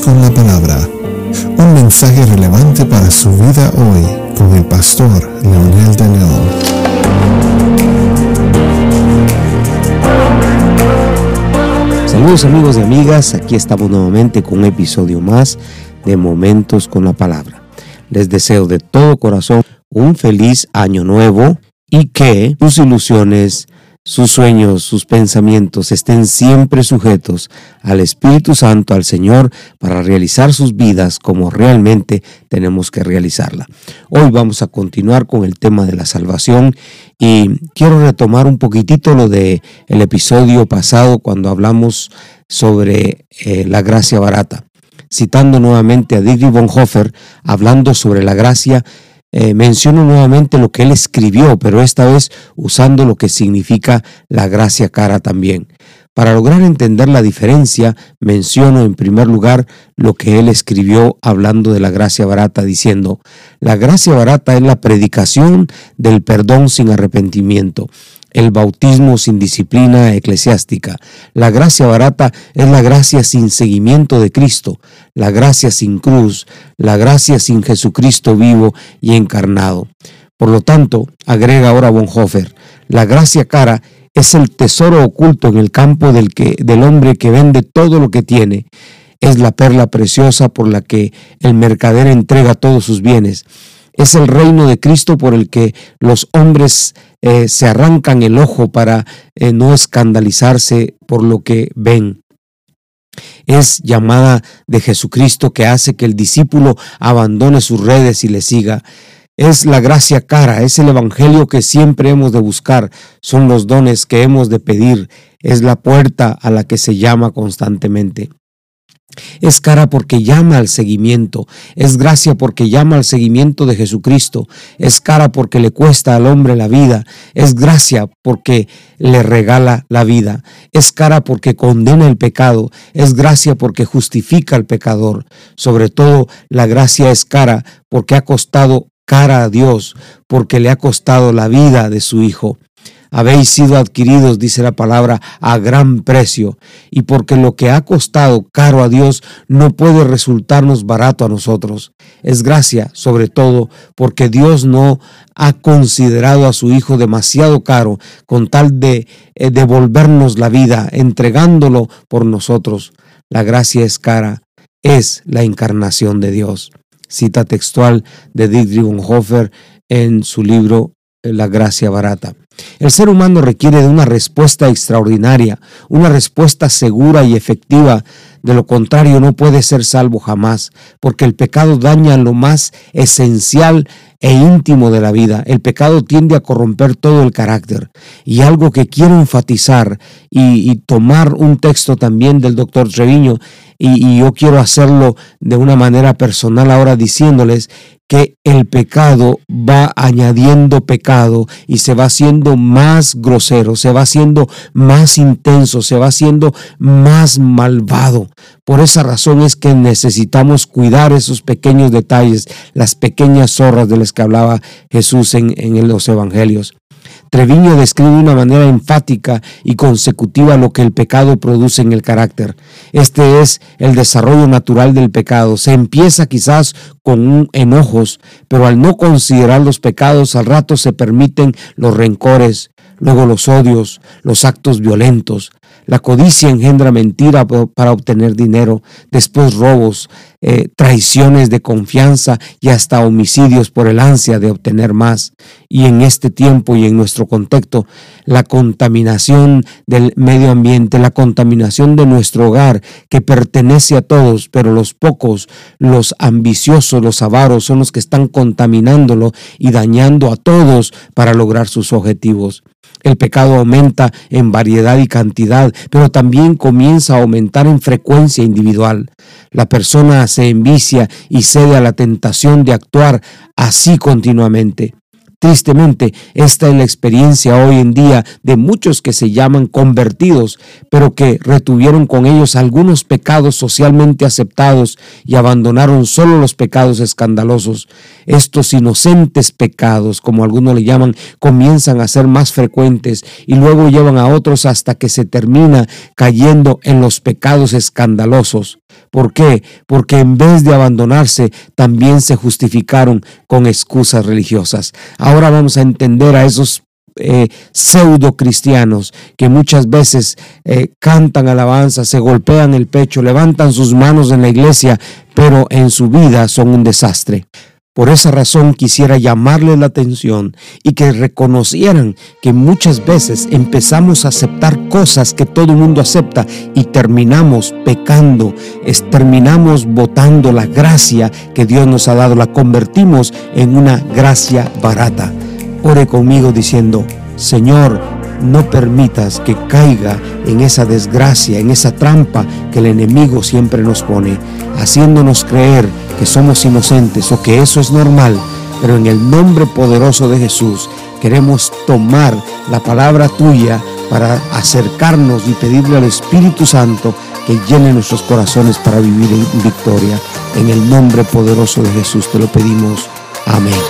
Con la palabra. Un mensaje relevante para su vida hoy con el pastor Leonel de León. Saludos amigos y amigas, aquí estamos nuevamente con un episodio más de Momentos con la palabra. Les deseo de todo corazón un feliz año nuevo y que sus ilusiones sus sueños, sus pensamientos estén siempre sujetos al Espíritu Santo, al Señor, para realizar sus vidas como realmente tenemos que realizarla. Hoy vamos a continuar con el tema de la salvación y quiero retomar un poquitito lo de el episodio pasado cuando hablamos sobre eh, la gracia barata. Citando nuevamente a Dietrich Bonhoeffer, hablando sobre la gracia eh, menciono nuevamente lo que él escribió, pero esta vez usando lo que significa la gracia cara también. Para lograr entender la diferencia, menciono en primer lugar lo que él escribió hablando de la gracia barata, diciendo, la gracia barata es la predicación del perdón sin arrepentimiento el bautismo sin disciplina eclesiástica. La gracia barata es la gracia sin seguimiento de Cristo, la gracia sin cruz, la gracia sin Jesucristo vivo y encarnado. Por lo tanto, agrega ahora Bonhoeffer, la gracia cara es el tesoro oculto en el campo del, que, del hombre que vende todo lo que tiene. Es la perla preciosa por la que el mercader entrega todos sus bienes es el reino de Cristo por el que los hombres eh, se arrancan el ojo para eh, no escandalizarse por lo que ven. Es llamada de Jesucristo que hace que el discípulo abandone sus redes y le siga. Es la gracia cara, es el evangelio que siempre hemos de buscar, son los dones que hemos de pedir, es la puerta a la que se llama constantemente. Es cara porque llama al seguimiento, es gracia porque llama al seguimiento de Jesucristo, es cara porque le cuesta al hombre la vida, es gracia porque le regala la vida, es cara porque condena el pecado, es gracia porque justifica al pecador. Sobre todo la gracia es cara porque ha costado cara a Dios, porque le ha costado la vida de su Hijo habéis sido adquiridos, dice la palabra, a gran precio, y porque lo que ha costado caro a Dios no puede resultarnos barato a nosotros. Es gracia, sobre todo, porque Dios no ha considerado a su Hijo demasiado caro con tal de eh, devolvernos la vida, entregándolo por nosotros. La gracia es cara, es la encarnación de Dios. Cita textual de Dietrich Bonhoeffer en su libro La gracia barata. El ser humano requiere de una respuesta extraordinaria, una respuesta segura y efectiva. De lo contrario, no puede ser salvo jamás, porque el pecado daña lo más esencial e íntimo de la vida. El pecado tiende a corromper todo el carácter. Y algo que quiero enfatizar y, tomar un texto también del doctor Treviño, y yo quiero hacerlo de una manera personal ahora diciéndoles que el pecado va añadiendo pecado y se va haciendo más grosero, se va haciendo más intenso, se va haciendo más malvado. Por esa razón es que necesitamos cuidar esos pequeños detalles, las pequeñas zorras de las que hablaba Jesús en, los evangelios. Treviño describe de una manera enfática y consecutiva lo que el pecado produce en el carácter. Este es el desarrollo natural del pecado. Se empieza quizás con enojos, pero al no considerar los pecados, al rato se permiten los rencores, luego los odios, los actos violentos, la codicia engendra mentira para obtener dinero, después robos, eh, traiciones de confianza y hasta homicidios por el ansia de obtener más. Y en este tiempo y en nuestro contexto, la contaminación del medio ambiente, la contaminación de nuestro hogar, que pertenece a todos, pero los pocos, los ambiciosos, los avaros, son los que están contaminándolo y dañando a todos para lograr sus objetivos. El pecado aumenta en variedad y cantidad, pero también comienza a aumentar en frecuencia individual. La persona se envicia y cede a la tentación de actuar así continuamente. Tristemente, esta es la experiencia hoy en día de muchos que se llaman convertidos, pero que retuvieron con ellos algunos pecados socialmente aceptados y abandonaron solo los pecados escandalosos. Estos inocentes pecados, como algunos le llaman, comienzan a ser más frecuentes y luego llevan a otros hasta que se termina cayendo en los pecados escandalosos. ¿Por qué? Porque en vez de abandonarse, también se justificaron con excusas religiosas. Ahora vamos a entender a esos eh, pseudo cristianos que muchas veces eh, cantan alabanza, se golpean el pecho, levantan sus manos en la iglesia, pero en su vida son un desastre. Por esa razón quisiera llamarle la atención y que reconocieran que muchas veces empezamos a aceptar cosas que todo el mundo acepta y terminamos pecando, terminamos votando la gracia que Dios nos ha dado, la convertimos en una gracia barata. Ore conmigo diciendo, Señor, no permitas que caiga en esa desgracia, en esa trampa que el enemigo siempre nos pone, haciéndonos creer que somos inocentes o que eso es normal. Pero en el nombre poderoso de Jesús queremos tomar la palabra tuya para acercarnos y pedirle al Espíritu Santo que llene nuestros corazones para vivir en victoria. En el nombre poderoso de Jesús te lo pedimos. Amén.